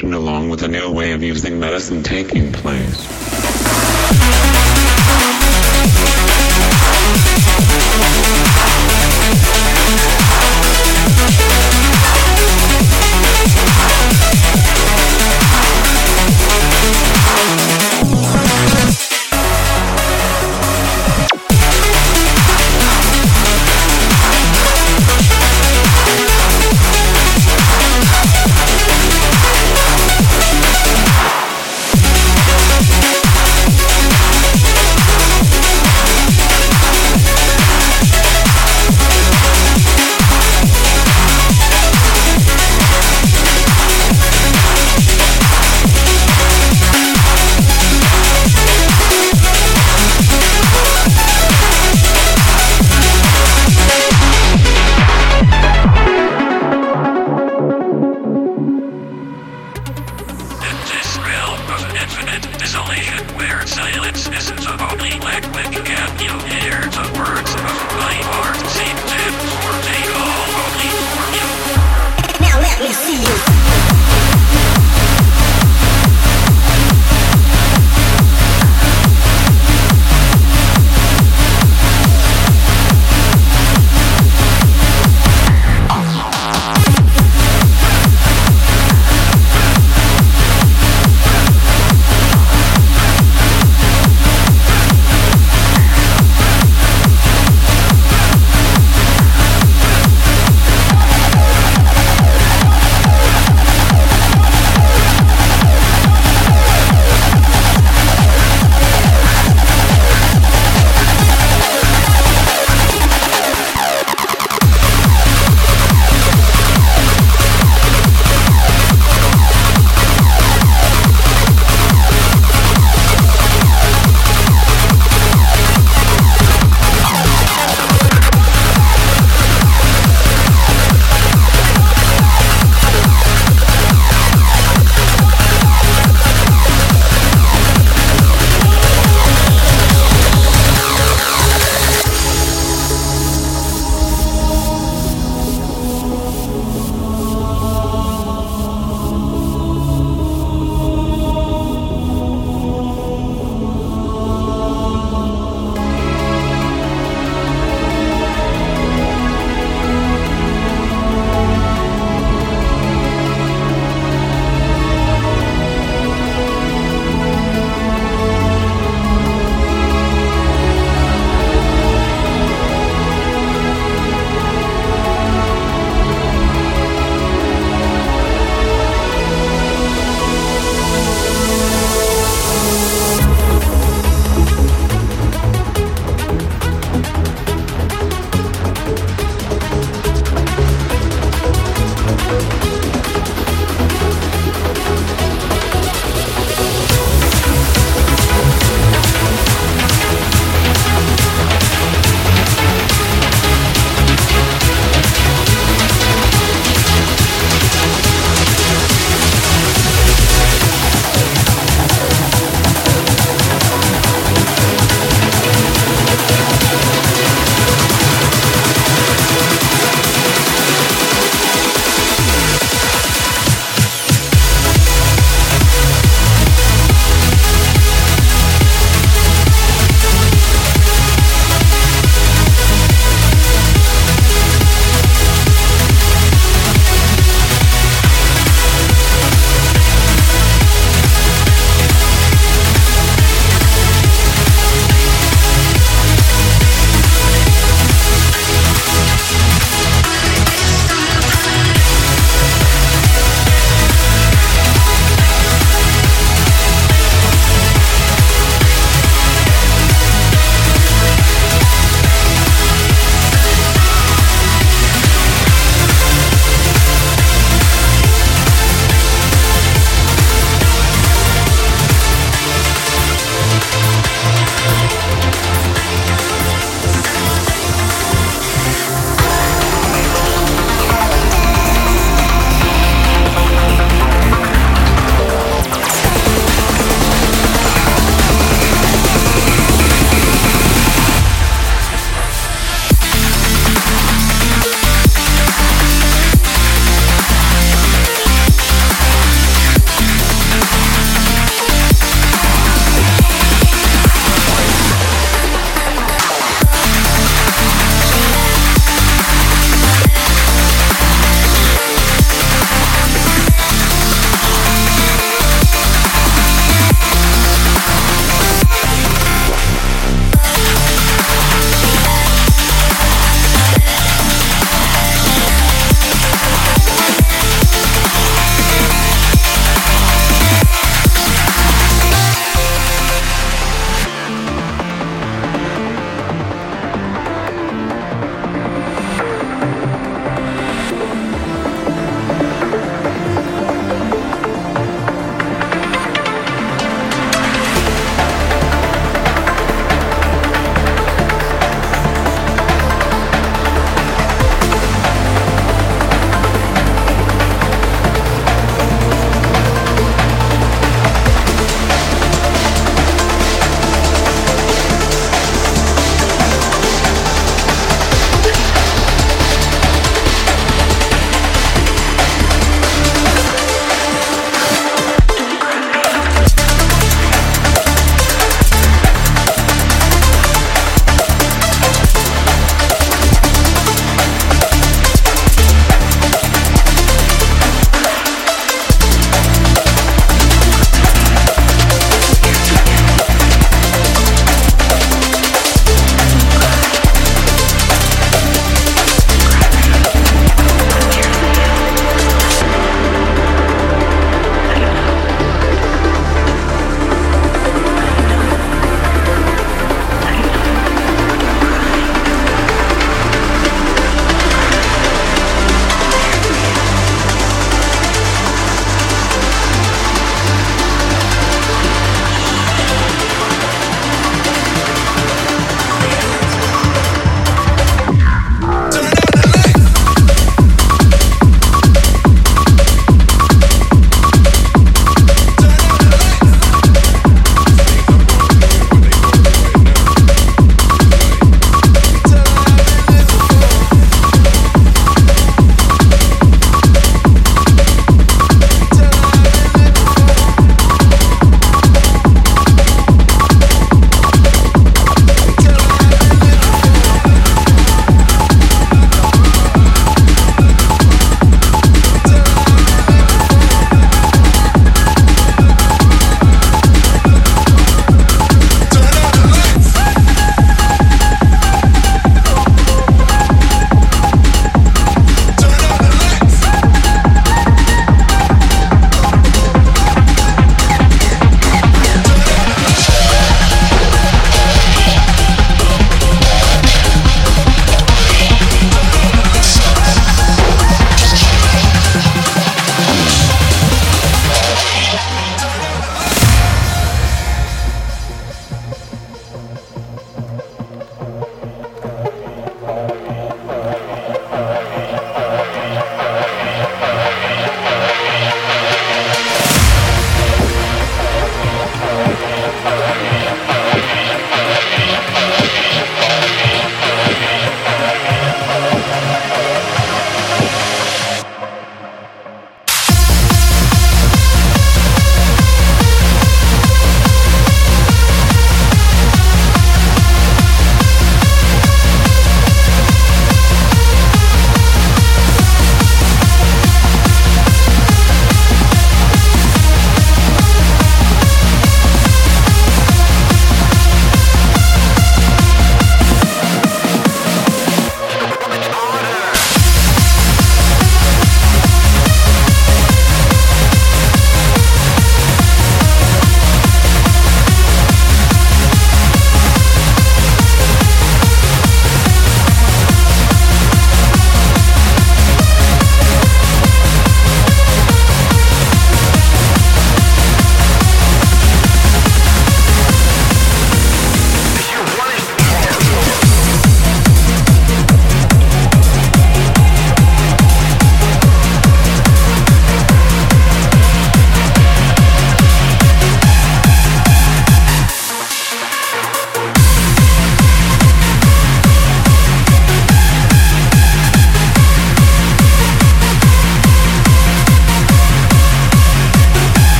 along with a new way of using medicine taking place.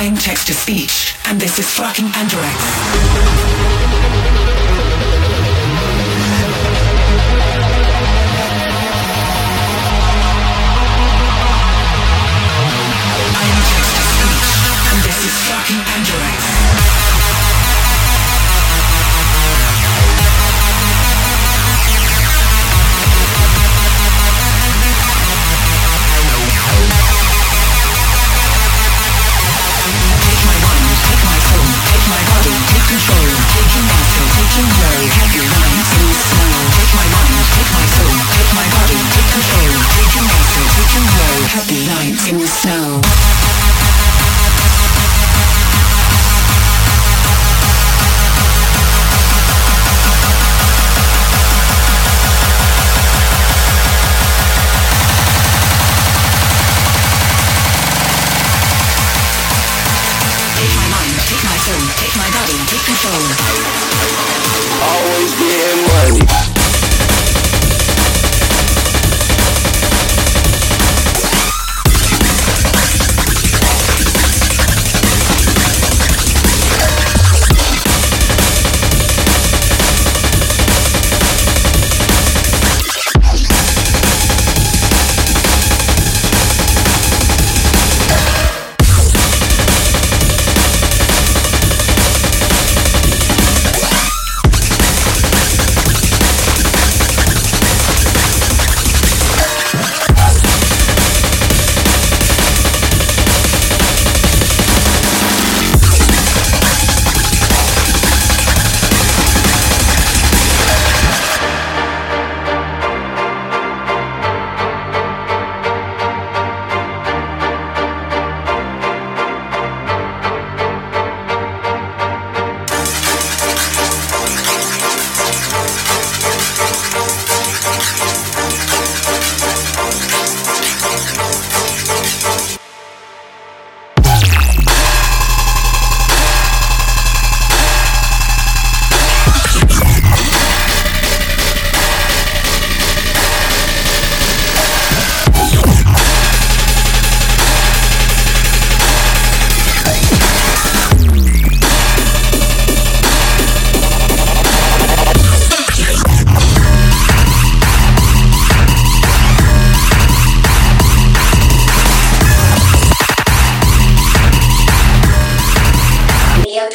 I'm text to speech, and this is fucking Anderex. Hello, happy night in the snow.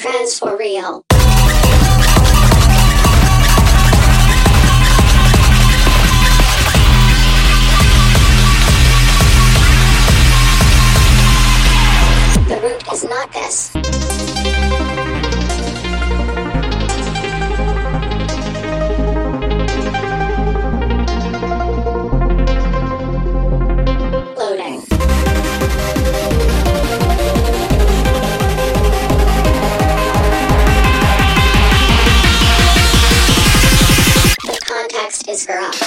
trance for real. The root is not this. girl.